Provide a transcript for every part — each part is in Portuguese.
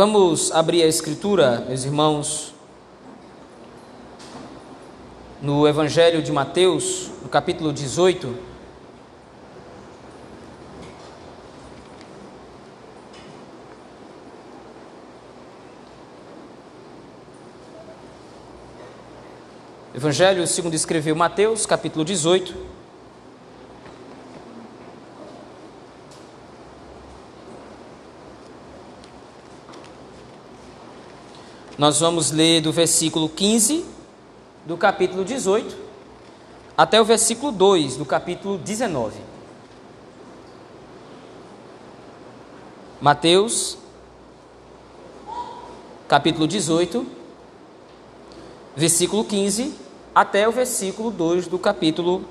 Vamos abrir a escritura, meus irmãos, no Evangelho de Mateus, no capítulo 18. Evangelho segundo escreveu Mateus, capítulo 18. Nós vamos ler do versículo 15 do capítulo 18 até o versículo 2 do capítulo 19. Mateus, capítulo 18, versículo 15 até o versículo 2 do capítulo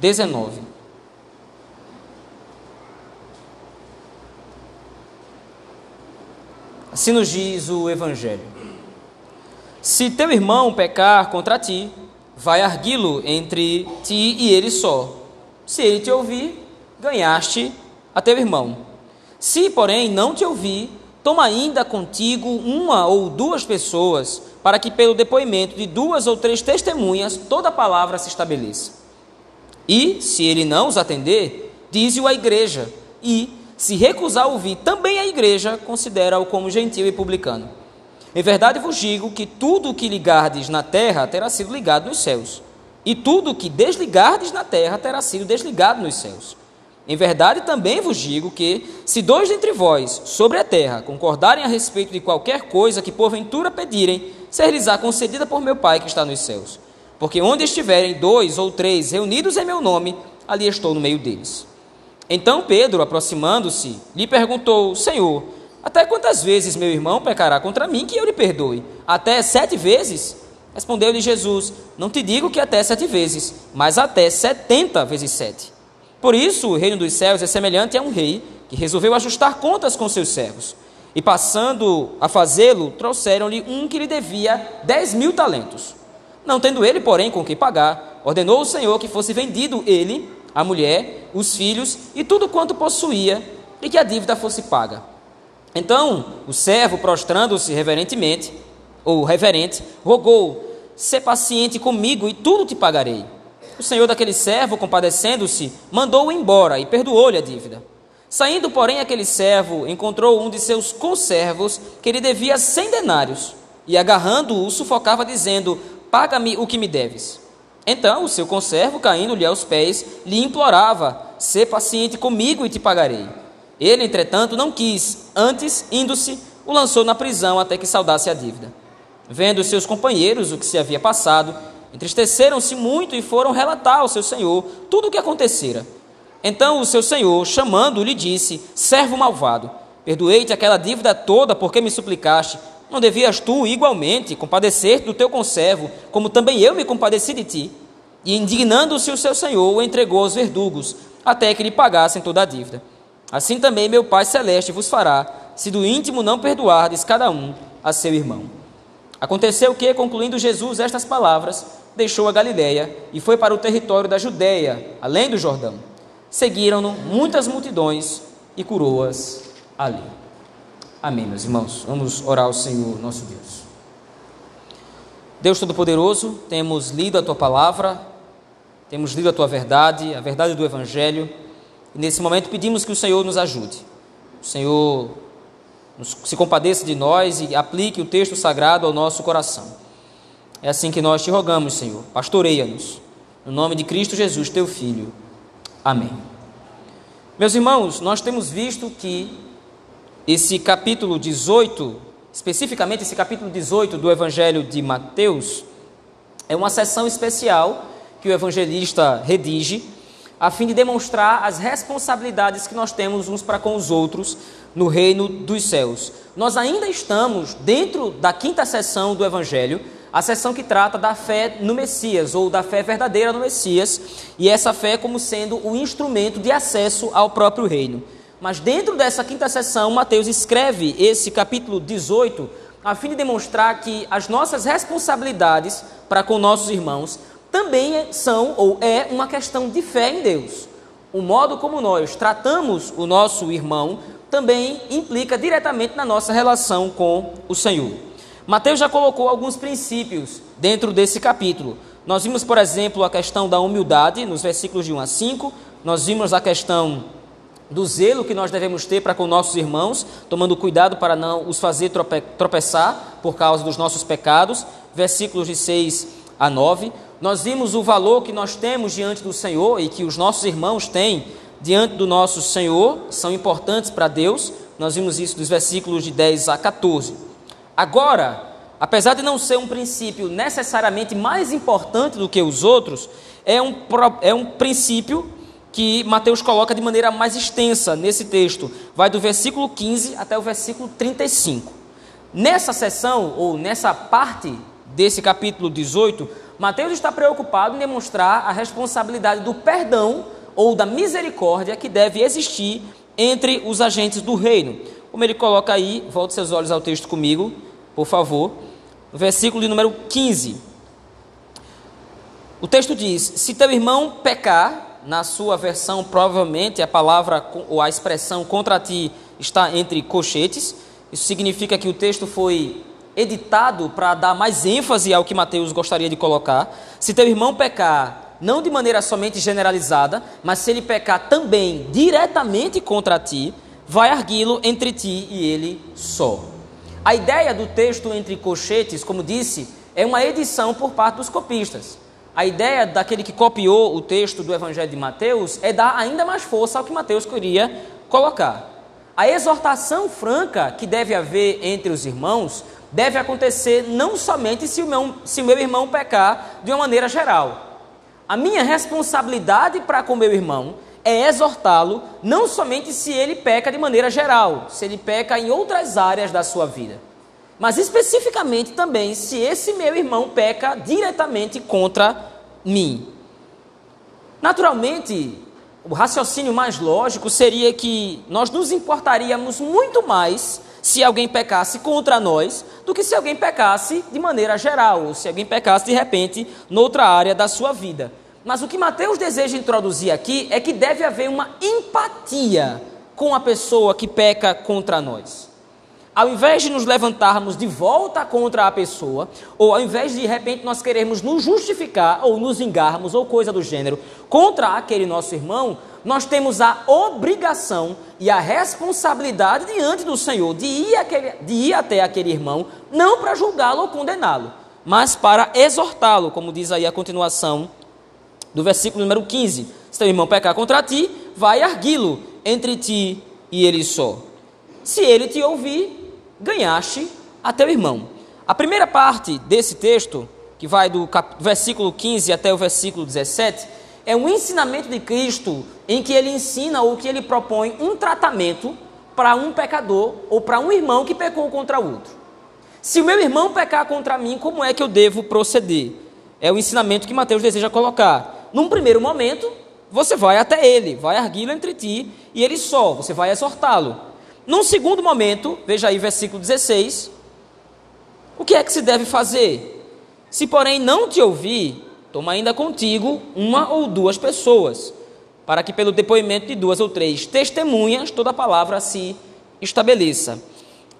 19. Assim nos diz o Evangelho. Se teu irmão pecar contra ti, vai arguí-lo entre ti e ele só. Se ele te ouvir, ganhaste a teu irmão. Se, porém, não te ouvir, toma ainda contigo uma ou duas pessoas, para que pelo depoimento de duas ou três testemunhas toda a palavra se estabeleça. E, se ele não os atender, dize-o à igreja, e, se recusar ouvir também a igreja, considera-o como gentil e publicano. Em verdade vos digo que tudo o que ligardes na terra terá sido ligado nos céus, e tudo o que desligardes na terra terá sido desligado nos céus. Em verdade também vos digo que, se dois dentre vós sobre a terra concordarem a respeito de qualquer coisa que porventura pedirem, ser-lhes-á concedida por meu Pai que está nos céus. Porque onde estiverem dois ou três reunidos em meu nome, ali estou no meio deles. Então Pedro, aproximando-se, lhe perguntou: Senhor, até quantas vezes meu irmão pecará contra mim que eu lhe perdoe? Até sete vezes? Respondeu-lhe Jesus: Não te digo que até sete vezes, mas até setenta vezes sete. Por isso, o reino dos céus é semelhante a um rei que resolveu ajustar contas com seus servos. E passando a fazê-lo, trouxeram-lhe um que lhe devia dez mil talentos. Não tendo ele, porém, com que pagar, ordenou o Senhor que fosse vendido ele, a mulher, os filhos e tudo quanto possuía, e que a dívida fosse paga. Então o servo, prostrando-se reverentemente, ou reverente, rogou: Sê paciente comigo e tudo te pagarei. O senhor daquele servo, compadecendo-se, mandou-o embora e perdoou-lhe a dívida. Saindo, porém, aquele servo encontrou um de seus conservos que lhe devia cem denários e, agarrando-o, sufocava, dizendo: Paga-me o que me deves. Então o seu conservo, caindo-lhe aos pés, lhe implorava: Sê paciente comigo e te pagarei. Ele, entretanto, não quis, antes, indo-se, o lançou na prisão até que saudasse a dívida. Vendo seus companheiros o que se havia passado, entristeceram-se muito e foram relatar ao seu senhor tudo o que acontecera. Então o seu senhor, chamando, lhe disse: Servo malvado, perdoei-te aquela dívida toda porque me suplicaste. Não devias tu, igualmente, compadecer-te do teu conservo, como também eu me compadeci de ti? E indignando-se o seu senhor, o entregou aos verdugos, até que lhe pagassem toda a dívida. Assim também meu Pai Celeste vos fará, se do íntimo não perdoardes cada um a seu irmão. Aconteceu que, concluindo Jesus estas palavras, deixou a Galiléia e foi para o território da Judéia, além do Jordão. Seguiram-no muitas multidões e curou-as ali. Amém, meus irmãos. Vamos orar ao Senhor, nosso Deus. Deus Todo-Poderoso, temos lido a tua palavra, temos lido a tua verdade, a verdade do Evangelho. E nesse momento pedimos que o Senhor nos ajude. O Senhor nos, se compadeça de nós e aplique o texto sagrado ao nosso coração. É assim que nós te rogamos, Senhor. Pastoreia-nos. No nome de Cristo Jesus, teu Filho. Amém. Meus irmãos, nós temos visto que esse capítulo 18, especificamente esse capítulo 18 do Evangelho de Mateus, é uma sessão especial que o evangelista redige a fim de demonstrar as responsabilidades que nós temos uns para com os outros no reino dos céus. Nós ainda estamos dentro da quinta sessão do Evangelho, a sessão que trata da fé no Messias, ou da fé verdadeira no Messias, e essa fé como sendo o instrumento de acesso ao próprio reino. Mas dentro dessa quinta sessão, Mateus escreve esse capítulo 18 a fim de demonstrar que as nossas responsabilidades para com nossos irmãos também são ou é uma questão de fé em Deus. O modo como nós tratamos o nosso irmão também implica diretamente na nossa relação com o Senhor. Mateus já colocou alguns princípios dentro desse capítulo. Nós vimos, por exemplo, a questão da humildade nos versículos de 1 a 5, nós vimos a questão do zelo que nós devemos ter para com nossos irmãos, tomando cuidado para não os fazer trope tropeçar por causa dos nossos pecados, versículos de 6 a 9. Nós vimos o valor que nós temos diante do Senhor e que os nossos irmãos têm diante do nosso Senhor, são importantes para Deus. Nós vimos isso dos versículos de 10 a 14. Agora, apesar de não ser um princípio necessariamente mais importante do que os outros, é um, é um princípio que Mateus coloca de maneira mais extensa nesse texto. Vai do versículo 15 até o versículo 35. Nessa sessão, ou nessa parte desse capítulo 18, Mateus está preocupado em demonstrar a responsabilidade do perdão ou da misericórdia que deve existir entre os agentes do reino. Como ele coloca aí, volte seus olhos ao texto comigo, por favor. Versículo de número 15. O texto diz: Se teu irmão pecar, na sua versão, provavelmente a palavra ou a expressão contra ti está entre cochetes. Isso significa que o texto foi editado para dar mais ênfase ao que Mateus gostaria de colocar. Se teu irmão pecar, não de maneira somente generalizada, mas se ele pecar também diretamente contra ti, vai arguí-lo entre ti e ele só. A ideia do texto entre cochetes, como disse, é uma edição por parte dos copistas. A ideia daquele que copiou o texto do Evangelho de Mateus é dar ainda mais força ao que Mateus queria colocar. A exortação franca que deve haver entre os irmãos deve acontecer não somente se o meu, se meu irmão pecar de uma maneira geral. A minha responsabilidade para com meu irmão é exortá-lo não somente se ele peca de maneira geral, se ele peca em outras áreas da sua vida, mas especificamente também se esse meu irmão peca diretamente contra mim. Naturalmente, o raciocínio mais lógico seria que nós nos importaríamos muito mais se alguém pecasse contra nós do que se alguém pecasse de maneira geral, ou se alguém pecasse de repente noutra área da sua vida. Mas o que Mateus deseja introduzir aqui é que deve haver uma empatia com a pessoa que peca contra nós. Ao invés de nos levantarmos de volta contra a pessoa, ou ao invés de de repente nós queremos nos justificar ou nos vingarmos ou coisa do gênero contra aquele nosso irmão, nós temos a obrigação e a responsabilidade diante do Senhor de ir, aquele, de ir até aquele irmão, não para julgá-lo ou condená-lo, mas para exortá-lo, como diz aí a continuação do versículo número 15: Se teu irmão pecar contra ti, vai arguí-lo entre ti e ele só. Se ele te ouvir, ganhaste a teu irmão. A primeira parte desse texto, que vai do versículo 15 até o versículo 17, é um ensinamento de Cristo em que ele ensina ou que ele propõe um tratamento para um pecador ou para um irmão que pecou contra outro. Se o meu irmão pecar contra mim, como é que eu devo proceder? É o ensinamento que Mateus deseja colocar. Num primeiro momento, você vai até ele, vai arguí-lo entre ti e ele só, você vai exortá-lo. Num segundo momento, veja aí versículo 16, o que é que se deve fazer? Se, porém, não te ouvir, toma ainda contigo uma ou duas pessoas, para que pelo depoimento de duas ou três testemunhas toda a palavra se estabeleça.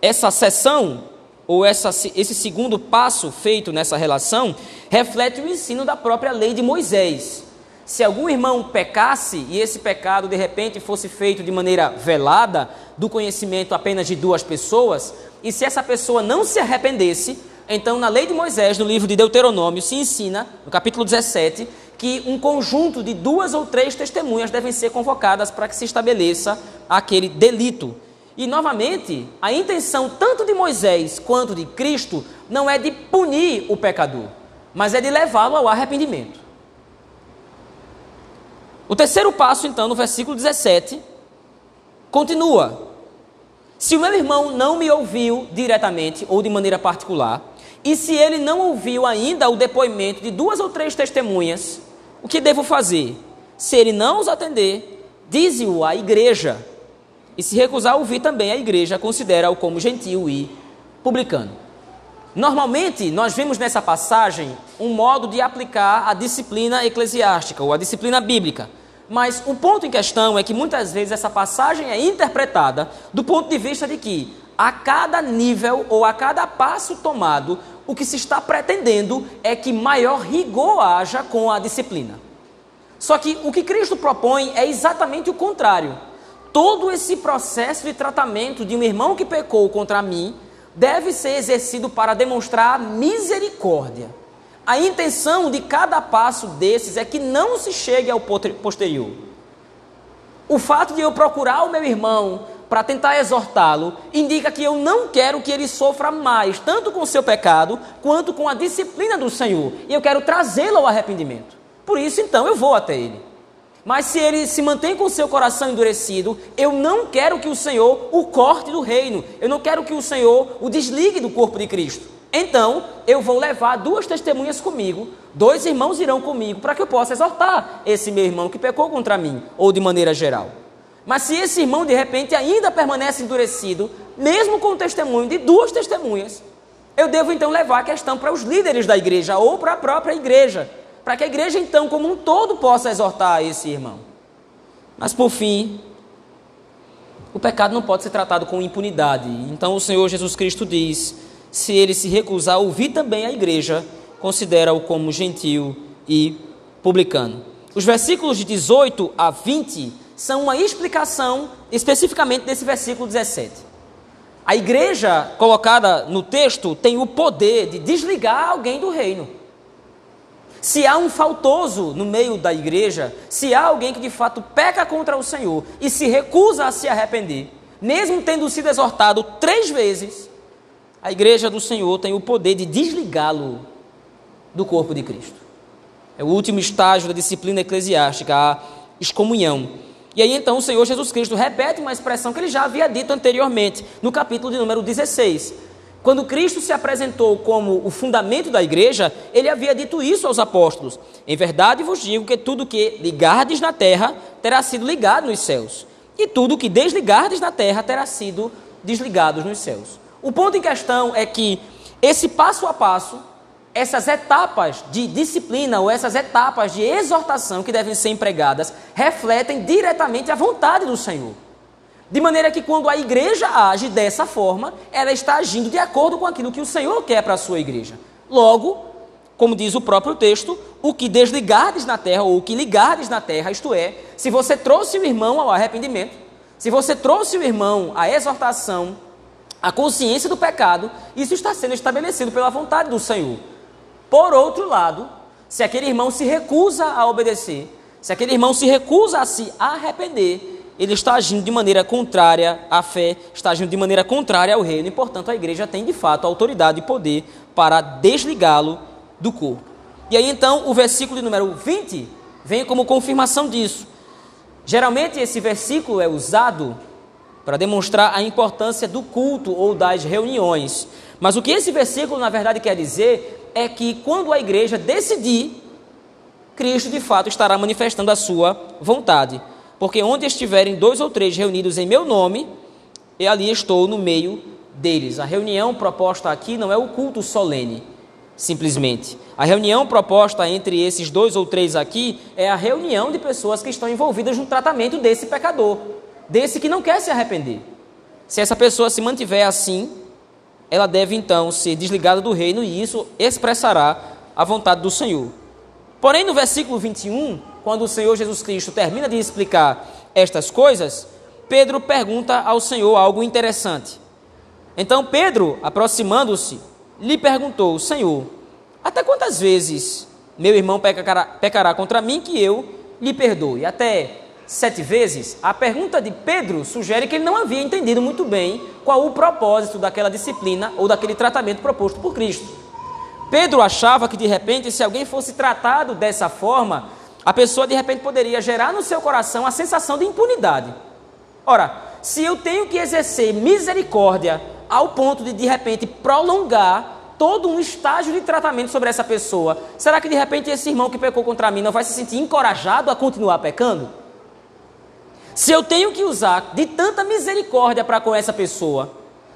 Essa sessão, ou essa, esse segundo passo feito nessa relação, reflete o ensino da própria lei de Moisés. Se algum irmão pecasse e esse pecado de repente fosse feito de maneira velada, do conhecimento apenas de duas pessoas, e se essa pessoa não se arrependesse, então na lei de Moisés, no livro de Deuteronômio, se ensina, no capítulo 17, que um conjunto de duas ou três testemunhas devem ser convocadas para que se estabeleça aquele delito. E novamente, a intenção tanto de Moisés quanto de Cristo não é de punir o pecador, mas é de levá-lo ao arrependimento. O terceiro passo, então, no versículo 17, continua. Se o meu irmão não me ouviu diretamente ou de maneira particular, e se ele não ouviu ainda o depoimento de duas ou três testemunhas, o que devo fazer? Se ele não os atender, dize-o à igreja. E se recusar a ouvir também, a igreja considera-o como gentil e publicano. Normalmente, nós vemos nessa passagem um modo de aplicar a disciplina eclesiástica ou a disciplina bíblica. Mas o ponto em questão é que muitas vezes essa passagem é interpretada do ponto de vista de que a cada nível ou a cada passo tomado, o que se está pretendendo é que maior rigor haja com a disciplina. Só que o que Cristo propõe é exatamente o contrário. Todo esse processo de tratamento de um irmão que pecou contra mim deve ser exercido para demonstrar misericórdia. A intenção de cada passo desses é que não se chegue ao posterior. O fato de eu procurar o meu irmão para tentar exortá-lo indica que eu não quero que ele sofra mais, tanto com o seu pecado, quanto com a disciplina do Senhor. E eu quero trazê-lo ao arrependimento. Por isso, então, eu vou até ele. Mas se ele se mantém com o seu coração endurecido, eu não quero que o Senhor o corte do reino. Eu não quero que o Senhor o desligue do corpo de Cristo. Então, eu vou levar duas testemunhas comigo, dois irmãos irão comigo, para que eu possa exortar esse meu irmão que pecou contra mim, ou de maneira geral. Mas se esse irmão de repente ainda permanece endurecido, mesmo com o testemunho de duas testemunhas, eu devo então levar a questão para os líderes da igreja ou para a própria igreja, para que a igreja então, como um todo, possa exortar esse irmão. Mas por fim, o pecado não pode ser tratado com impunidade. Então o Senhor Jesus Cristo diz se ele se recusar a ouvir também a igreja, considera-o como gentil e publicano. Os versículos de 18 a 20 são uma explicação especificamente desse versículo 17. A igreja colocada no texto tem o poder de desligar alguém do reino. Se há um faltoso no meio da igreja, se há alguém que de fato peca contra o Senhor e se recusa a se arrepender, mesmo tendo sido exortado três vezes, a igreja do Senhor tem o poder de desligá-lo do corpo de Cristo. É o último estágio da disciplina eclesiástica, a excomunhão. E aí então o Senhor Jesus Cristo repete uma expressão que ele já havia dito anteriormente, no capítulo de número 16. Quando Cristo se apresentou como o fundamento da igreja, ele havia dito isso aos apóstolos: Em verdade vos digo que tudo que ligardes na terra terá sido ligado nos céus, e tudo que desligardes na terra terá sido desligado nos céus. O ponto em questão é que esse passo a passo, essas etapas de disciplina ou essas etapas de exortação que devem ser empregadas, refletem diretamente a vontade do Senhor. De maneira que quando a igreja age dessa forma, ela está agindo de acordo com aquilo que o Senhor quer para a sua igreja. Logo, como diz o próprio texto, o que desligardes na terra ou o que ligardes na terra, isto é, se você trouxe o irmão ao arrependimento, se você trouxe o irmão à exortação, a consciência do pecado, isso está sendo estabelecido pela vontade do Senhor. Por outro lado, se aquele irmão se recusa a obedecer, se aquele irmão se recusa a se arrepender, ele está agindo de maneira contrária à fé, está agindo de maneira contrária ao reino, e portanto a igreja tem de fato autoridade e poder para desligá-lo do corpo. E aí então o versículo de número 20 vem como confirmação disso. Geralmente esse versículo é usado para demonstrar a importância do culto ou das reuniões. Mas o que esse versículo, na verdade, quer dizer é que quando a igreja decidir, Cristo de fato estará manifestando a sua vontade. Porque onde estiverem dois ou três reunidos em meu nome, e ali estou no meio deles. A reunião proposta aqui não é o culto solene, simplesmente. A reunião proposta entre esses dois ou três aqui é a reunião de pessoas que estão envolvidas no tratamento desse pecador desse que não quer se arrepender. Se essa pessoa se mantiver assim, ela deve então ser desligada do reino e isso expressará a vontade do Senhor. Porém, no versículo 21, quando o Senhor Jesus Cristo termina de explicar estas coisas, Pedro pergunta ao Senhor algo interessante. Então Pedro, aproximando-se, lhe perguntou: Senhor, até quantas vezes meu irmão pecará, contra mim que eu lhe perdoe? Até sete vezes, a pergunta de Pedro sugere que ele não havia entendido muito bem qual o propósito daquela disciplina ou daquele tratamento proposto por Cristo. Pedro achava que de repente, se alguém fosse tratado dessa forma, a pessoa de repente poderia gerar no seu coração a sensação de impunidade. Ora, se eu tenho que exercer misericórdia ao ponto de de repente prolongar todo um estágio de tratamento sobre essa pessoa, será que de repente esse irmão que pecou contra mim não vai se sentir encorajado a continuar pecando? Se eu tenho que usar de tanta misericórdia para com essa pessoa,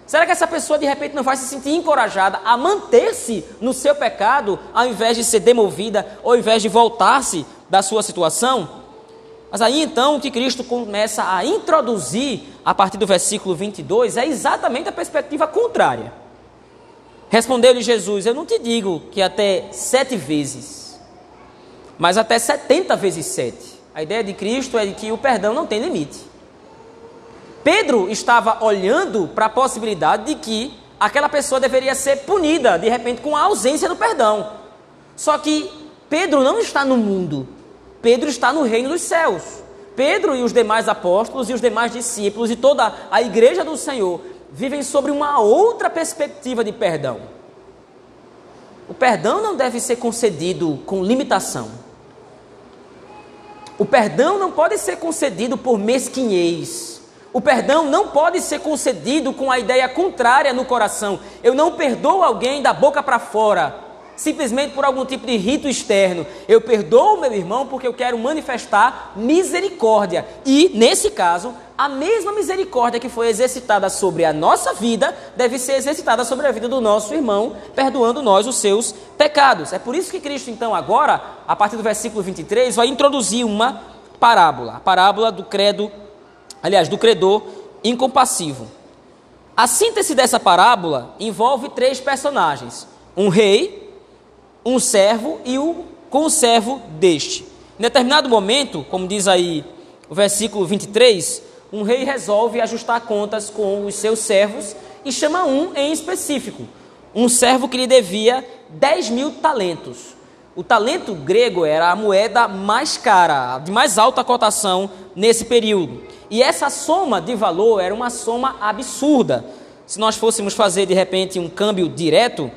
será que essa pessoa de repente não vai se sentir encorajada a manter-se no seu pecado, ao invés de ser demovida, ou ao invés de voltar-se da sua situação? Mas aí então o que Cristo começa a introduzir a partir do versículo 22 é exatamente a perspectiva contrária. Respondeu-lhe Jesus: Eu não te digo que até sete vezes, mas até setenta vezes sete. A ideia de Cristo é de que o perdão não tem limite. Pedro estava olhando para a possibilidade de que aquela pessoa deveria ser punida, de repente, com a ausência do perdão. Só que Pedro não está no mundo, Pedro está no reino dos céus. Pedro e os demais apóstolos e os demais discípulos e toda a igreja do Senhor vivem sobre uma outra perspectiva de perdão. O perdão não deve ser concedido com limitação. O perdão não pode ser concedido por mesquinhez. O perdão não pode ser concedido com a ideia contrária no coração. Eu não perdoo alguém da boca para fora simplesmente por algum tipo de rito externo. Eu perdoo meu irmão porque eu quero manifestar misericórdia. E, nesse caso, a mesma misericórdia que foi exercitada sobre a nossa vida deve ser exercitada sobre a vida do nosso irmão, perdoando nós os seus pecados. É por isso que Cristo, então, agora, a partir do versículo 23, vai introduzir uma parábola, a parábola do credo, aliás, do credor incompassivo. A síntese dessa parábola envolve três personagens: um rei, um servo e o conservo deste. Em determinado momento, como diz aí o versículo 23, um rei resolve ajustar contas com os seus servos e chama um em específico, um servo que lhe devia 10 mil talentos. O talento grego era a moeda mais cara, de mais alta cotação nesse período. E essa soma de valor era uma soma absurda. Se nós fôssemos fazer de repente um câmbio direto,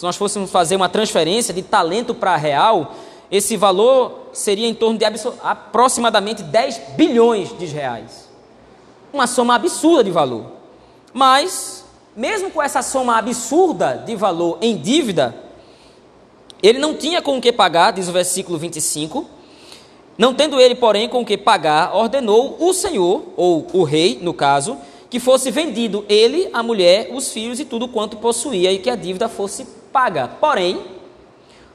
se nós fôssemos fazer uma transferência de talento para real, esse valor seria em torno de aproximadamente 10 bilhões de reais. Uma soma absurda de valor. Mas, mesmo com essa soma absurda de valor em dívida, ele não tinha com o que pagar, diz o versículo 25. Não tendo ele, porém, com o que pagar, ordenou o Senhor, ou o rei, no caso, que fosse vendido ele, a mulher, os filhos e tudo quanto possuía, e que a dívida fosse paga. Porém,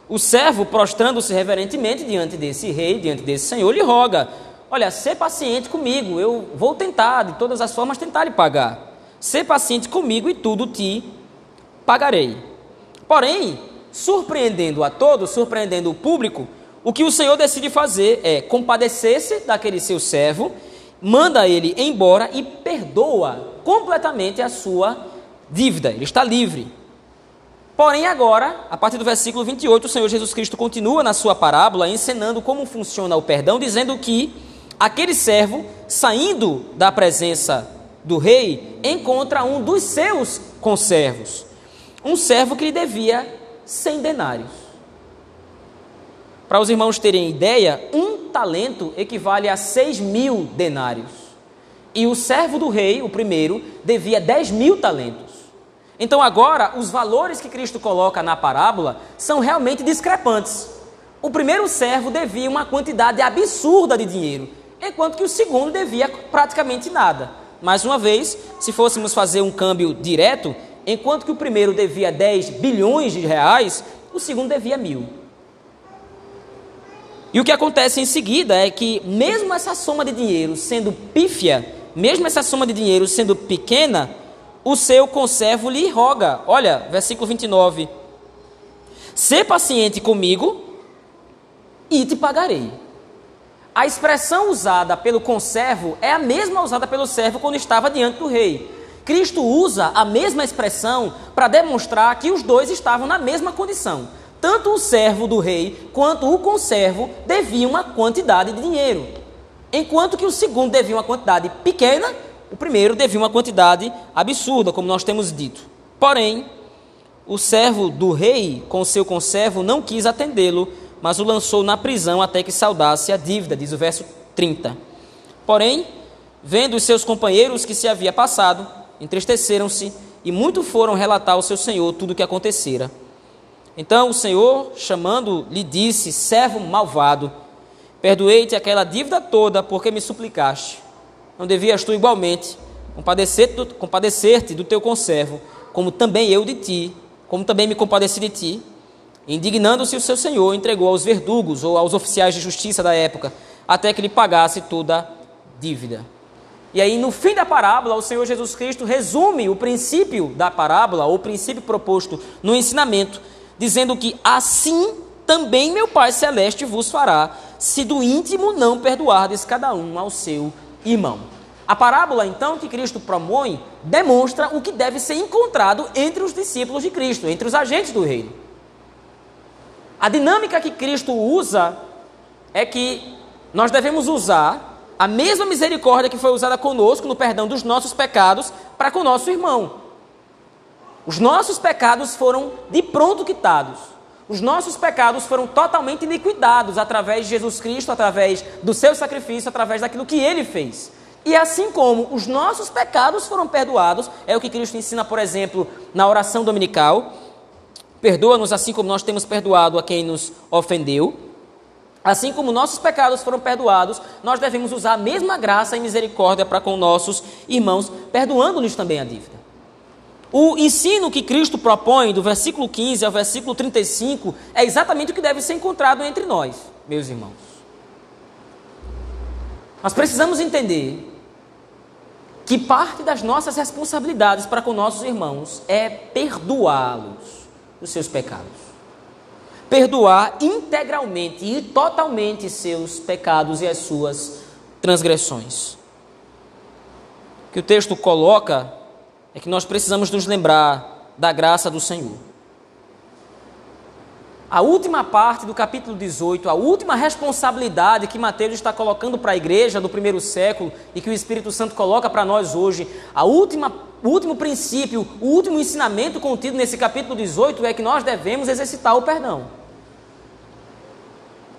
o servo, prostrando-se reverentemente diante desse rei, diante desse senhor, lhe roga: Olha, ser paciente comigo, eu vou tentar, de todas as formas, tentar lhe pagar. Ser paciente comigo e tudo te pagarei. Porém, surpreendendo a todos, surpreendendo o público, o que o Senhor decide fazer é compadecer-se daquele seu servo, manda ele embora e perdoa completamente a sua dívida. Ele está livre. Porém, agora, a partir do versículo 28, o Senhor Jesus Cristo continua na sua parábola ensinando como funciona o perdão, dizendo que aquele servo, saindo da presença do rei, encontra um dos seus conservos, um servo que lhe devia 100 denários. Para os irmãos terem ideia, um talento equivale a 6 mil denários. E o servo do rei, o primeiro, devia 10 mil talentos. Então agora, os valores que Cristo coloca na parábola são realmente discrepantes. O primeiro servo devia uma quantidade absurda de dinheiro, enquanto que o segundo devia praticamente nada. Mais uma vez, se fôssemos fazer um câmbio direto, enquanto que o primeiro devia 10 bilhões de reais, o segundo devia mil. E o que acontece em seguida é que, mesmo essa soma de dinheiro sendo pífia, mesmo essa soma de dinheiro sendo pequena, o seu conservo lhe roga. Olha, versículo 29. Ser paciente comigo e te pagarei. A expressão usada pelo conservo é a mesma usada pelo servo quando estava diante do rei. Cristo usa a mesma expressão para demonstrar que os dois estavam na mesma condição. Tanto o servo do rei quanto o conservo deviam uma quantidade de dinheiro. Enquanto que o segundo devia uma quantidade pequena o primeiro devia uma quantidade absurda, como nós temos dito. Porém, o servo do rei, com seu conservo, não quis atendê-lo, mas o lançou na prisão até que saudasse a dívida, diz o verso 30. Porém, vendo os seus companheiros que se havia passado, entristeceram-se e muito foram relatar ao seu senhor tudo o que acontecera. Então o senhor, chamando, lhe disse: Servo malvado, perdoei-te aquela dívida toda porque me suplicaste. Não devias tu igualmente compadecer-te do, compadecer do teu conservo, como também eu de ti, como também me compadeci de ti? Indignando-se o seu senhor, entregou aos verdugos ou aos oficiais de justiça da época, até que lhe pagasse toda a dívida. E aí, no fim da parábola, o Senhor Jesus Cristo resume o princípio da parábola, ou o princípio proposto no ensinamento, dizendo que assim também meu Pai Celeste vos fará, se do íntimo não perdoardes cada um ao seu irmão. A parábola, então, que Cristo promove, demonstra o que deve ser encontrado entre os discípulos de Cristo, entre os agentes do reino. A dinâmica que Cristo usa é que nós devemos usar a mesma misericórdia que foi usada conosco no perdão dos nossos pecados para com o nosso irmão. Os nossos pecados foram de pronto quitados. Os nossos pecados foram totalmente liquidados através de Jesus Cristo, através do seu sacrifício, através daquilo que ele fez. E assim como os nossos pecados foram perdoados, é o que Cristo ensina, por exemplo, na oração dominical. Perdoa-nos assim como nós temos perdoado a quem nos ofendeu. Assim como nossos pecados foram perdoados, nós devemos usar a mesma graça e misericórdia para com nossos irmãos, perdoando-lhes também a dívida. O ensino que Cristo propõe, do versículo 15 ao versículo 35, é exatamente o que deve ser encontrado entre nós, meus irmãos. Nós precisamos entender que parte das nossas responsabilidades para com nossos irmãos é perdoá-los dos seus pecados perdoar integralmente e totalmente seus pecados e as suas transgressões. Que o texto coloca é que nós precisamos nos lembrar da graça do Senhor. A última parte do capítulo 18, a última responsabilidade que Mateus está colocando para a igreja do primeiro século e que o Espírito Santo coloca para nós hoje, a última, o último princípio, o último ensinamento contido nesse capítulo 18 é que nós devemos exercitar o perdão.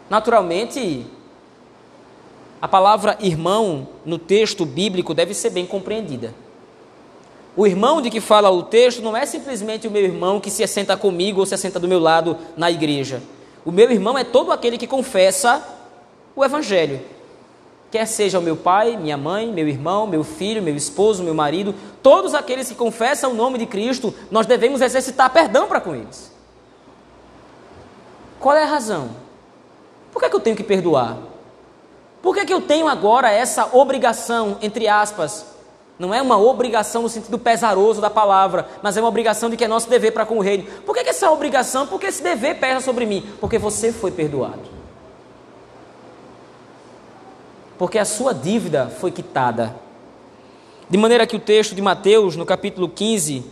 Naturalmente, a palavra irmão no texto bíblico deve ser bem compreendida. O irmão de que fala o texto não é simplesmente o meu irmão que se assenta comigo ou se assenta do meu lado na igreja. O meu irmão é todo aquele que confessa o Evangelho. Quer seja o meu pai, minha mãe, meu irmão, meu filho, meu esposo, meu marido, todos aqueles que confessam o nome de Cristo, nós devemos exercitar perdão para com eles. Qual é a razão? Por que, é que eu tenho que perdoar? Por que, é que eu tenho agora essa obrigação, entre aspas, não é uma obrigação no sentido pesaroso da palavra, mas é uma obrigação de que é nosso dever para com o reino. Por que, que essa obrigação? Porque esse dever pesa sobre mim? Porque você foi perdoado. Porque a sua dívida foi quitada. De maneira que o texto de Mateus, no capítulo 15,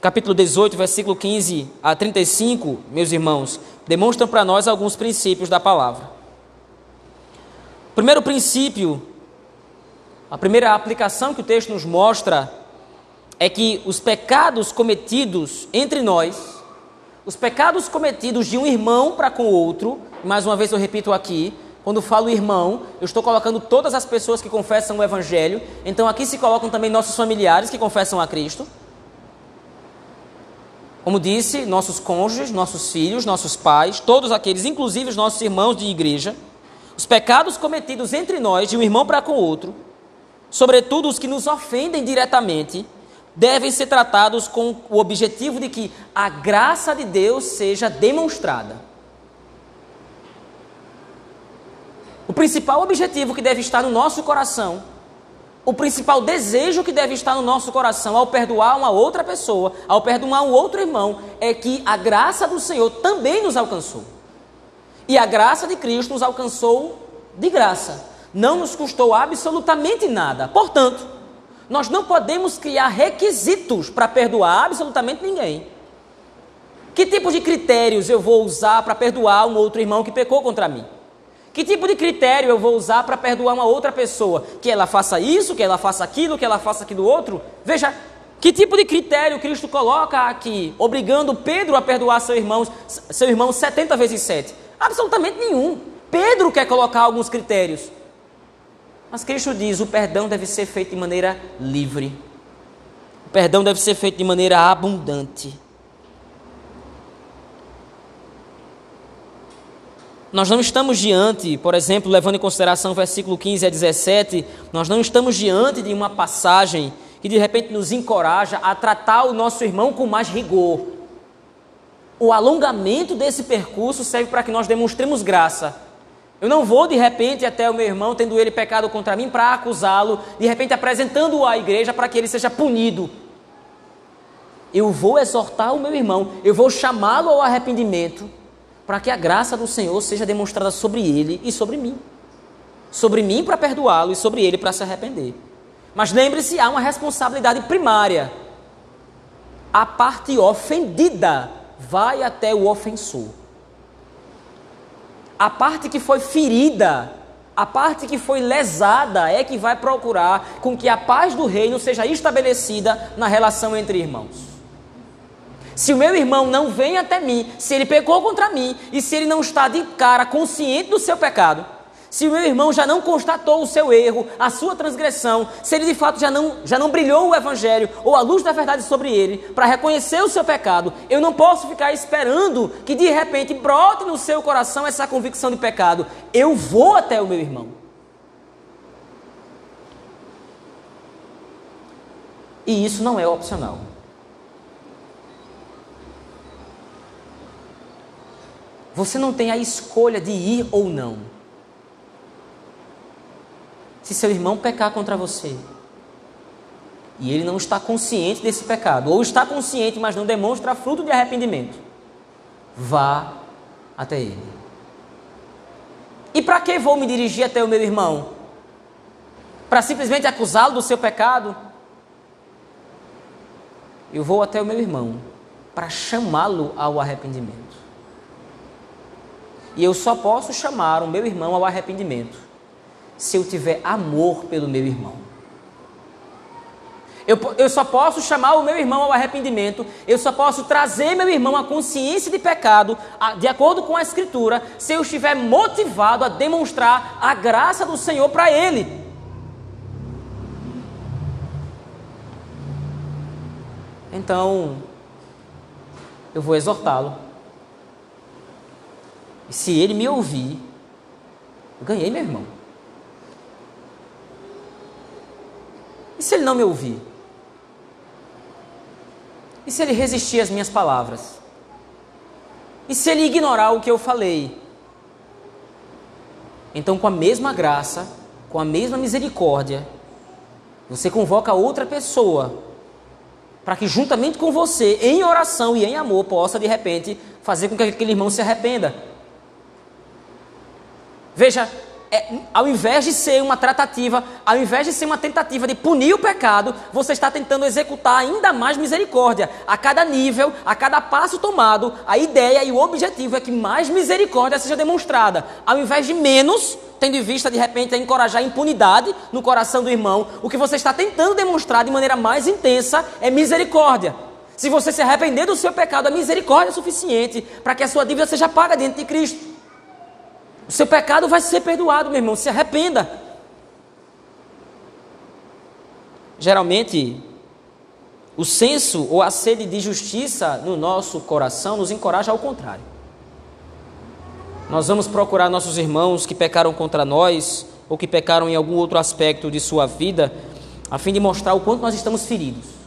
capítulo 18, versículo 15 a 35, meus irmãos, demonstram para nós alguns princípios da palavra. O primeiro princípio a primeira aplicação que o texto nos mostra é que os pecados cometidos entre nós, os pecados cometidos de um irmão para com o outro, mais uma vez eu repito aqui, quando falo irmão, eu estou colocando todas as pessoas que confessam o Evangelho, então aqui se colocam também nossos familiares que confessam a Cristo. Como disse, nossos cônjuges, nossos filhos, nossos pais, todos aqueles, inclusive os nossos irmãos de igreja, os pecados cometidos entre nós, de um irmão para com o outro, sobretudo os que nos ofendem diretamente, devem ser tratados com o objetivo de que a graça de Deus seja demonstrada. O principal objetivo que deve estar no nosso coração, o principal desejo que deve estar no nosso coração ao perdoar uma outra pessoa, ao perdoar um outro irmão, é que a graça do Senhor também nos alcançou. E a graça de Cristo nos alcançou de graça não nos custou absolutamente nada. Portanto, nós não podemos criar requisitos para perdoar absolutamente ninguém. Que tipo de critérios eu vou usar para perdoar um outro irmão que pecou contra mim? Que tipo de critério eu vou usar para perdoar uma outra pessoa? Que ela faça isso, que ela faça aquilo, que ela faça aquilo outro? Veja, que tipo de critério Cristo coloca aqui, obrigando Pedro a perdoar seu irmão, seu irmão 70 vezes 7? Absolutamente nenhum. Pedro quer colocar alguns critérios. Mas Cristo diz: o perdão deve ser feito de maneira livre. O perdão deve ser feito de maneira abundante. Nós não estamos diante, por exemplo, levando em consideração o versículo 15 a 17, nós não estamos diante de uma passagem que de repente nos encoraja a tratar o nosso irmão com mais rigor. O alongamento desse percurso serve para que nós demonstremos graça Eu não vou de repente até o meu irmão, tendo ele pecado contra mim, para acusá-lo, de repente apresentando-o à igreja para que ele seja punido. Eu vou exortar o meu irmão, eu vou chamá-lo ao arrependimento, para que a graça do Senhor seja demonstrada sobre ele e sobre mim. Sobre mim para perdoá-lo e sobre ele para se arrepender. Mas lembre-se, há uma responsabilidade primária. A parte ofendida vai até o ofensor a parte que foi ferida, a parte que foi lesada é que vai procurar com que a paz do reino seja estabelecida na relação entre irmãos. Se o meu irmão não vem até mim, se ele pecou contra mim e se ele não está de cara consciente do seu pecado, se o meu irmão já não constatou o seu erro, a sua transgressão, se ele de fato já não, já não brilhou o evangelho ou a luz da verdade sobre ele para reconhecer o seu pecado, eu não posso ficar esperando que de repente brote no seu coração essa convicção de pecado. Eu vou até o meu irmão. E isso não é opcional. Você não tem a escolha de ir ou não se seu irmão pecar contra você e ele não está consciente desse pecado, ou está consciente, mas não demonstra fruto de arrependimento, vá até ele. E para que vou me dirigir até o meu irmão? Para simplesmente acusá-lo do seu pecado? Eu vou até o meu irmão para chamá-lo ao arrependimento. E eu só posso chamar o meu irmão ao arrependimento se eu tiver amor pelo meu irmão. Eu, eu só posso chamar o meu irmão ao arrependimento, eu só posso trazer meu irmão à consciência de pecado, a, de acordo com a Escritura, se eu estiver motivado a demonstrar a graça do Senhor para ele. Então, eu vou exortá-lo. E se ele me ouvir, ganhei meu irmão. E se ele não me ouvir? E se ele resistir às minhas palavras? E se ele ignorar o que eu falei? Então, com a mesma graça, com a mesma misericórdia, você convoca outra pessoa para que, juntamente com você, em oração e em amor, possa de repente fazer com que aquele irmão se arrependa. Veja, é, ao invés de ser uma tratativa, ao invés de ser uma tentativa de punir o pecado, você está tentando executar ainda mais misericórdia. A cada nível, a cada passo tomado, a ideia e o objetivo é que mais misericórdia seja demonstrada. Ao invés de menos, tendo em vista de repente a encorajar a impunidade no coração do irmão, o que você está tentando demonstrar de maneira mais intensa é misericórdia. Se você se arrepender do seu pecado, a misericórdia é suficiente para que a sua dívida seja paga diante de Cristo. O seu pecado vai ser perdoado, meu irmão. Se arrependa. Geralmente, o senso ou a sede de justiça no nosso coração nos encoraja ao contrário. Nós vamos procurar nossos irmãos que pecaram contra nós ou que pecaram em algum outro aspecto de sua vida, a fim de mostrar o quanto nós estamos feridos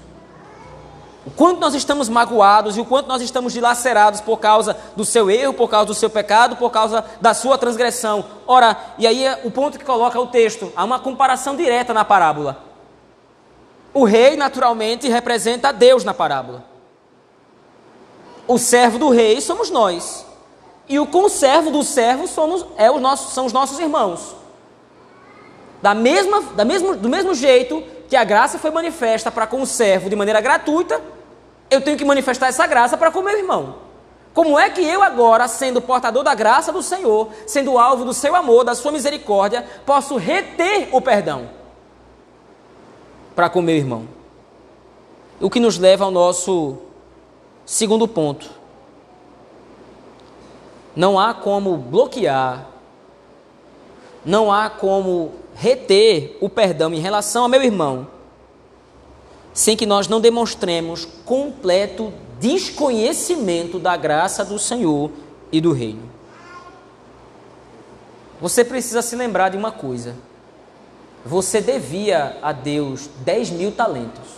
o quanto nós estamos magoados e o quanto nós estamos dilacerados por causa do seu erro, por causa do seu pecado, por causa da sua transgressão. Ora, e aí é o ponto que coloca o texto, há uma comparação direta na parábola. O rei, naturalmente, representa Deus na parábola. O servo do rei somos nós. E o conservo do servo somos, é os nossos, são os nossos irmãos. Da mesma, da mesmo, do mesmo jeito que a graça foi manifesta para com o servo de maneira gratuita, eu tenho que manifestar essa graça para com meu irmão. Como é que eu agora, sendo portador da graça do Senhor, sendo alvo do seu amor, da sua misericórdia, posso reter o perdão para com meu irmão? O que nos leva ao nosso segundo ponto. Não há como bloquear, não há como reter o perdão em relação ao meu irmão, sem que nós não demonstremos completo desconhecimento da graça do Senhor e do Reino. Você precisa se lembrar de uma coisa. Você devia a Deus 10 mil talentos.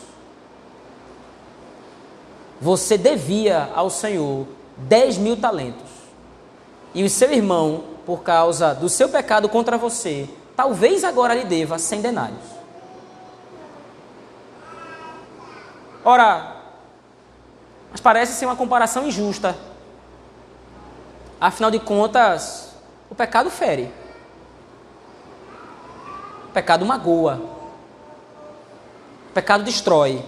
Você devia ao Senhor 10 mil talentos. e o seu irmão, por causa do seu pecado contra você, talvez agora lhe deva 100 denários. Ora, mas parece ser uma comparação injusta. Afinal de contas, o pecado fere. O pecado magoa. O pecado destrói.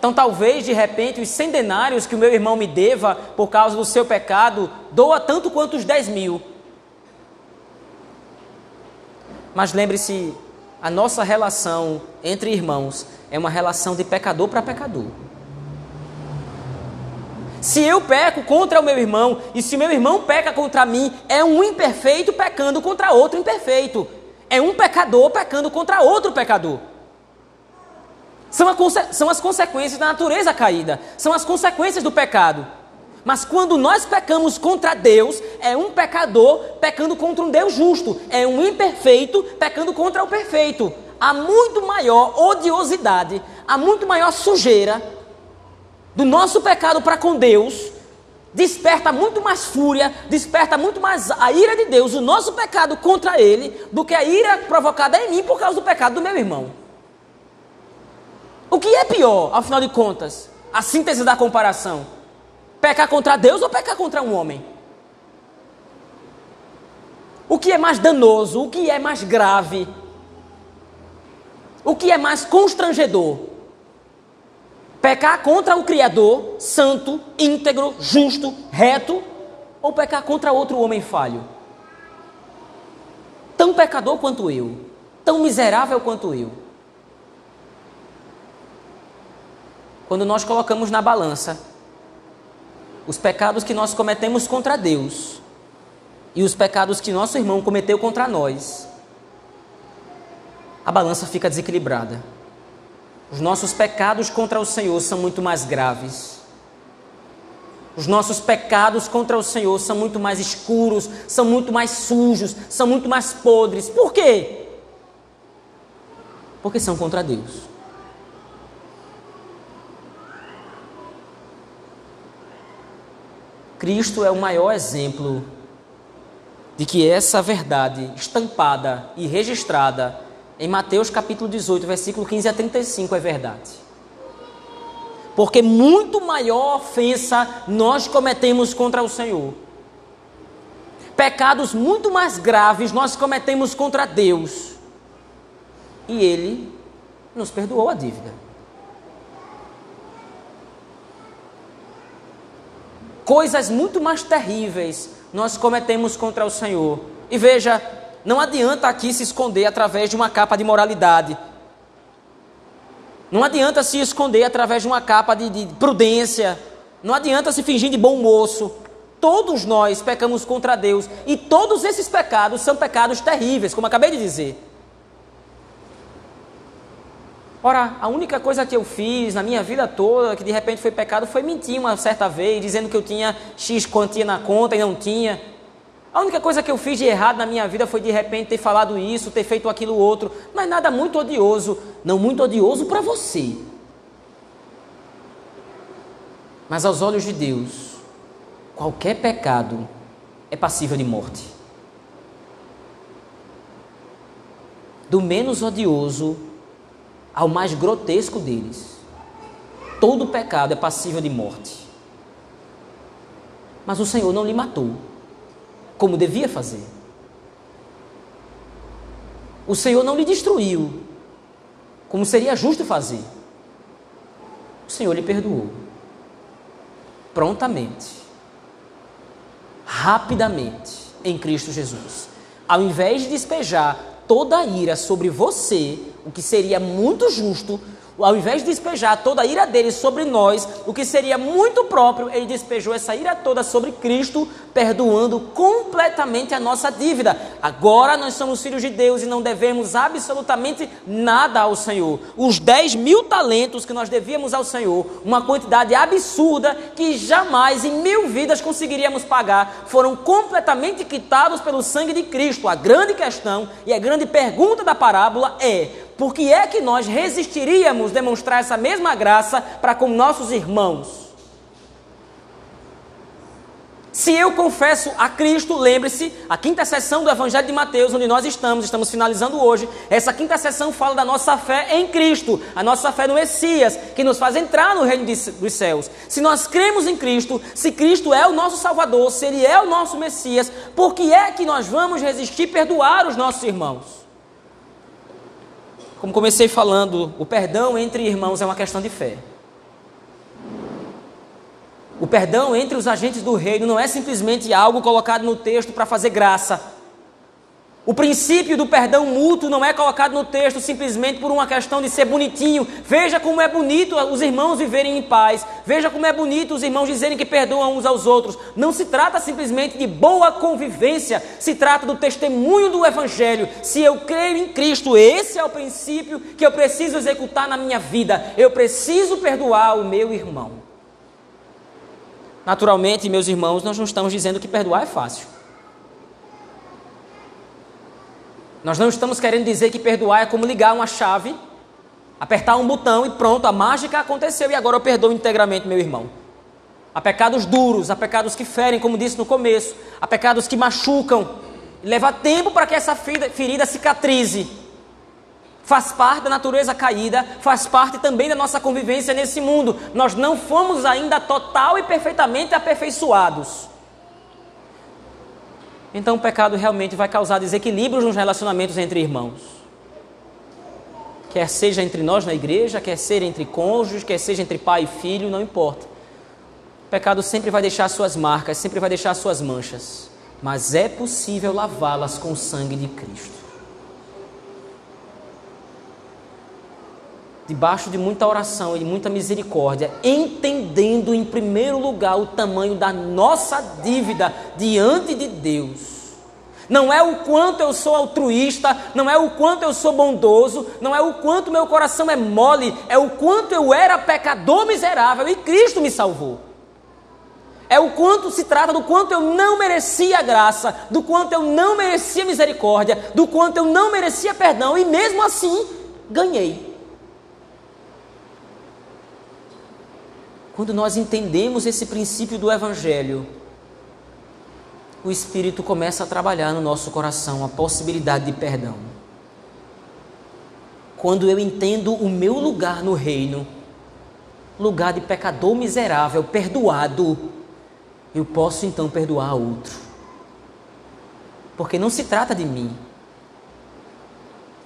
Então, talvez, de repente, os cem denários que o meu irmão me deva por causa do seu pecado, doa tanto quanto os dez mil. Mas lembre-se, a nossa relação entre irmãos é uma relação de pecador para pecador. Se eu peco contra o meu irmão e se o meu irmão peca contra mim, é um imperfeito pecando contra outro imperfeito. É um pecador pecando contra outro pecador. São, são as consequências da natureza caída, são as consequências do pecado. Mas quando nós pecamos contra Deus, é um pecador pecando contra um Deus justo, é um imperfeito pecando contra o perfeito. Há muito maior odiosidade, há muito maior sujeira do nosso pecado para com Deus desperta muito mais fúria, desperta muito mais a ira de Deus, o nosso pecado contra Ele, do que a ira provocada em mim por causa do pecado do meu irmão. O que é pior, afinal de contas? A síntese da comparação: pecar contra Deus ou pecar contra um homem? O que é mais danoso? O que é mais grave? O que é mais constrangedor? Pecar contra o Criador, santo, íntegro, justo, reto, ou pecar contra outro homem falho? Tão pecador quanto eu, tão miserável quanto eu. Quando nós colocamos na balança os pecados que nós cometemos contra Deus e os pecados que nosso irmão cometeu contra nós, a balança fica desequilibrada. Os nossos pecados contra o Senhor são muito mais graves. Os nossos pecados contra o Senhor são muito mais escuros, são muito mais sujos, são muito mais podres. Por quê? Porque são contra Deus. Cristo é o maior exemplo de que essa verdade estampada e registrada em Mateus capítulo 18, versículo 15 a 35 é verdade. Porque muito maior ofensa nós cometemos contra o Senhor. Pecados muito mais graves nós cometemos contra Deus. E Ele nos perdoou a dívida. Coisas muito mais terríveis nós cometemos contra o Senhor. E veja, não adianta aqui se esconder através de uma capa de moralidade. Não adianta se esconder através de uma capa de, de prudência. Não adianta se fingir de bom moço. Todos nós pecamos contra Deus. E todos esses pecados são pecados terríveis, como acabei de dizer. Ora, a única coisa que eu fiz na minha vida toda, que de repente foi pecado, foi mentir uma certa vez, dizendo que eu tinha X quantia na conta e não tinha. A única coisa que eu fiz de errado na minha vida foi de repente ter falado isso, ter feito aquilo outro. Não é nada muito odioso. Não muito odioso para você. Mas aos olhos de Deus, qualquer pecado é passível de morte. Do menos odioso ao mais grotesco deles. Todo pecado é passível de morte. Mas o Senhor não lhe matou como devia fazer. O Senhor não lhe destruiu, como seria justo fazer. O Senhor lhe perdoou. Prontamente, rapidamente, em Cristo Jesus. Ao invés de despejar toda a ira sobre você, o que seria muito justo, ao invés de despejar toda a ira dele sobre nós, o que seria muito próprio, ele despejou essa ira toda sobre Cristo, perdoando completamente a nossa dívida. Agora nós somos filhos de Deus e não devemos absolutamente nada ao Senhor. Os 10 mil talentos que nós devíamos ao Senhor, uma quantidade absurda que jamais em mil vidas conseguiríamos pagar, foram completamente quitados pelo sangue de Cristo. A grande questão e a grande pergunta da parábola é: por que é que nós resistiríamos demonstrar essa mesma graça para com nossos irmãos? Se eu confesso a Cristo, lembre-se, a quinta sessão do Evangelho de Mateus, onde nós estamos, estamos finalizando hoje, essa quinta sessão fala da nossa fé em Cristo, a nossa fé no Messias, que nos faz entrar no reino dos céus. Se nós cremos em Cristo, se Cristo é o nosso Salvador, se Ele é o nosso Messias, por que é que nós vamos resistir perdoar os nossos irmãos? Como comecei falando, o perdão entre irmãos é uma questão de fé. O perdão entre os agentes do reino não é simplesmente algo colocado no texto para fazer graça. O princípio do perdão mútuo não é colocado no texto simplesmente por uma questão de ser bonitinho. Veja como é bonito os irmãos viverem em paz. Veja como é bonito os irmãos dizerem que perdoam uns aos outros. Não se trata simplesmente de boa convivência, se trata do testemunho do Evangelho. Se eu creio em Cristo, esse é o princípio que eu preciso executar na minha vida. Eu preciso perdoar o meu irmão. Naturalmente, meus irmãos, nós não estamos dizendo que perdoar é fácil. Nós não estamos querendo dizer que perdoar é como ligar uma chave, apertar um botão e pronto, a mágica aconteceu e agora eu perdoo integralmente meu irmão. Há pecados duros, há pecados que ferem, como disse no começo, há pecados que machucam. Leva tempo para que essa ferida cicatrize faz parte da natureza caída, faz parte também da nossa convivência nesse mundo. Nós não fomos ainda total e perfeitamente aperfeiçoados. Então o pecado realmente vai causar desequilíbrios nos relacionamentos entre irmãos. Quer seja entre nós na igreja, quer seja entre cônjuges, quer seja entre pai e filho, não importa. O pecado sempre vai deixar suas marcas, sempre vai deixar suas manchas. Mas é possível lavá-las com o sangue de Cristo. Debaixo de muita oração e de muita misericórdia, entendendo em primeiro lugar o tamanho da nossa dívida diante de Deus. Não é o quanto eu sou altruísta, não é o quanto eu sou bondoso, não é o quanto meu coração é mole, é o quanto eu era pecador miserável e Cristo me salvou. É o quanto se trata do quanto eu não merecia graça, do quanto eu não merecia misericórdia, do quanto eu não merecia perdão e mesmo assim ganhei. Quando nós entendemos esse princípio do Evangelho, o Espírito começa a trabalhar no nosso coração a possibilidade de perdão. Quando eu entendo o meu lugar no reino, lugar de pecador miserável, perdoado, eu posso então perdoar outro. Porque não se trata de mim.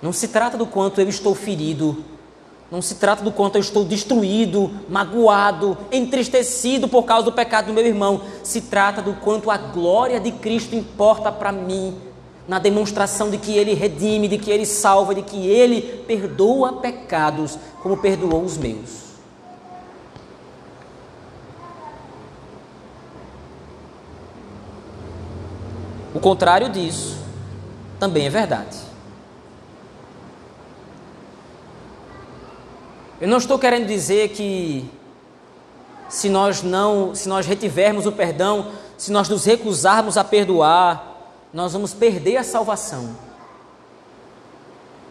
Não se trata do quanto eu estou ferido não se trata do quanto eu estou destruído, magoado, entristecido por causa do pecado do meu irmão. Se trata do quanto a glória de Cristo importa para mim, na demonstração de que Ele redime, de que Ele salva, de que Ele perdoa pecados, como perdoou os meus. O contrário disso também é verdade. Eu não estou querendo dizer que se nós não, se nós retivermos o perdão, se nós nos recusarmos a perdoar, nós vamos perder a salvação.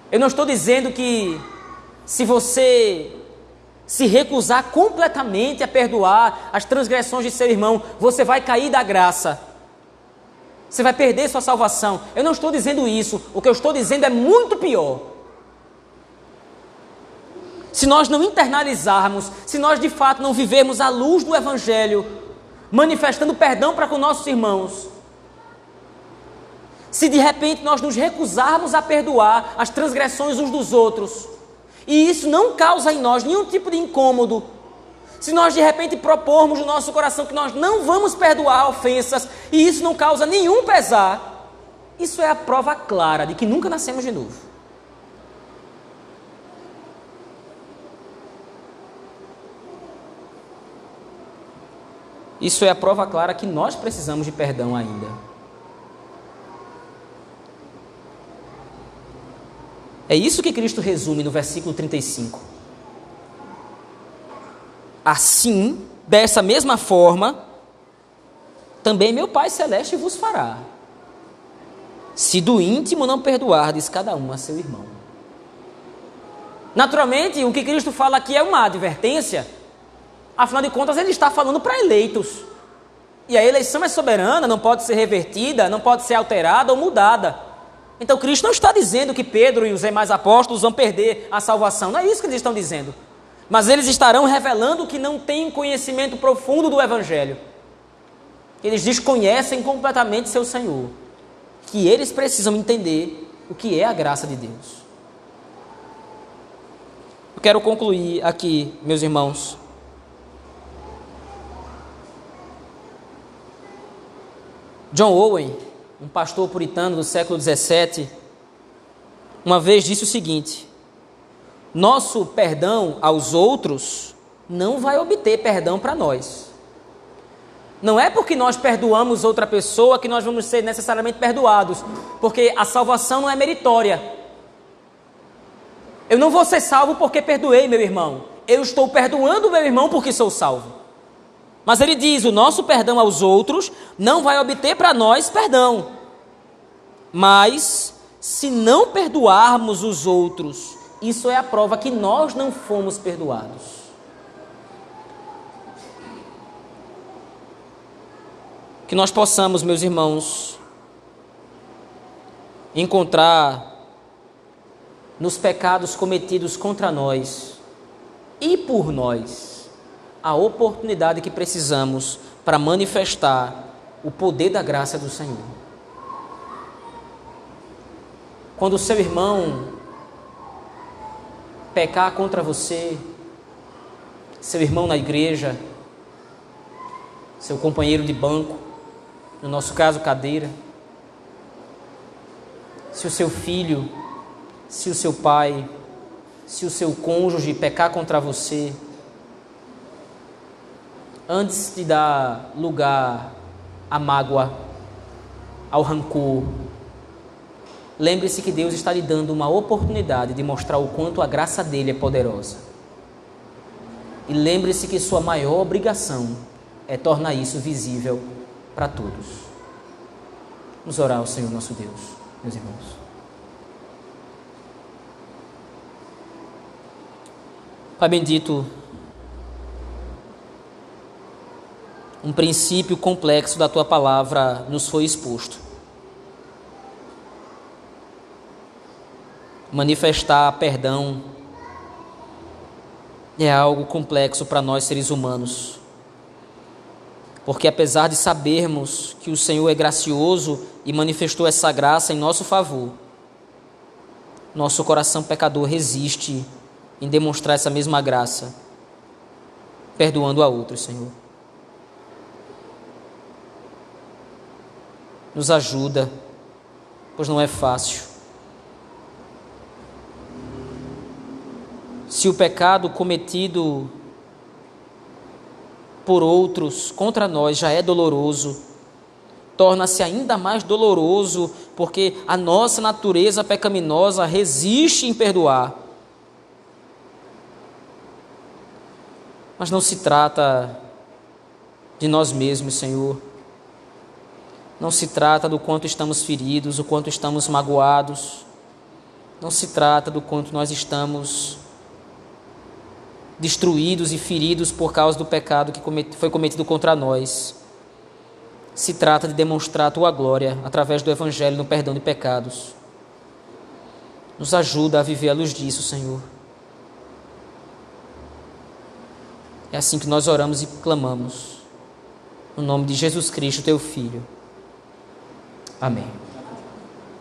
Eu não estou dizendo que se você se recusar completamente a perdoar as transgressões de seu irmão, você vai cair da graça. Você vai perder sua salvação. Eu não estou dizendo isso. O que eu estou dizendo é muito pior se nós não internalizarmos, se nós de fato não vivermos a luz do Evangelho, manifestando perdão para com nossos irmãos, se de repente nós nos recusarmos a perdoar as transgressões uns dos outros, e isso não causa em nós nenhum tipo de incômodo, se nós de repente propormos no nosso coração que nós não vamos perdoar ofensas, e isso não causa nenhum pesar, isso é a prova clara de que nunca nascemos de novo. Isso é a prova clara que nós precisamos de perdão ainda. É isso que Cristo resume no versículo 35. Assim, dessa mesma forma, também meu Pai Celeste vos fará, se do íntimo não perdoardes cada um a seu irmão. Naturalmente, o que Cristo fala aqui é uma advertência Afinal de contas, ele está falando para eleitos. E a eleição é soberana, não pode ser revertida, não pode ser alterada ou mudada. Então Cristo não está dizendo que Pedro e os demais apóstolos vão perder a salvação. Não é isso que eles estão dizendo. Mas eles estarão revelando que não têm conhecimento profundo do Evangelho. Eles desconhecem completamente seu Senhor. Que eles precisam entender o que é a graça de Deus. Eu quero concluir aqui, meus irmãos. John Owen, um pastor puritano do século XVII, uma vez disse o seguinte: Nosso perdão aos outros não vai obter perdão para nós. Não é porque nós perdoamos outra pessoa que nós vamos ser necessariamente perdoados, porque a salvação não é meritória. Eu não vou ser salvo porque perdoei meu irmão. Eu estou perdoando meu irmão porque sou salvo. Mas ele diz: o nosso perdão aos outros não vai obter para nós perdão. Mas, se não perdoarmos os outros, isso é a prova que nós não fomos perdoados. Que nós possamos, meus irmãos, encontrar nos pecados cometidos contra nós e por nós a oportunidade que precisamos para manifestar o poder da graça do Senhor. Quando o seu irmão pecar contra você, seu irmão na igreja, seu companheiro de banco, no nosso caso, cadeira, se o seu filho se o seu pai, se o seu cônjuge pecar contra você, antes de dar lugar à mágoa, ao rancor, lembre-se que Deus está lhe dando uma oportunidade de mostrar o quanto a graça dele é poderosa. E lembre-se que sua maior obrigação é tornar isso visível para todos. Vamos orar ao Senhor nosso Deus, meus irmãos. Pai bendito, um princípio complexo da tua palavra nos foi exposto. Manifestar perdão é algo complexo para nós seres humanos. Porque apesar de sabermos que o Senhor é gracioso e manifestou essa graça em nosso favor, nosso coração pecador resiste em demonstrar essa mesma graça, perdoando a outros, Senhor. Nos ajuda, pois não é fácil. Se o pecado cometido por outros contra nós já é doloroso, torna-se ainda mais doloroso porque a nossa natureza pecaminosa resiste em perdoar. Mas não se trata de nós mesmos, Senhor. Não se trata do quanto estamos feridos, o quanto estamos magoados. Não se trata do quanto nós estamos destruídos e feridos por causa do pecado que foi cometido contra nós. Se trata de demonstrar a tua glória através do Evangelho no perdão de pecados. Nos ajuda a viver à luz disso, Senhor. É assim que nós oramos e clamamos. No nome de Jesus Cristo, teu Filho. Amém.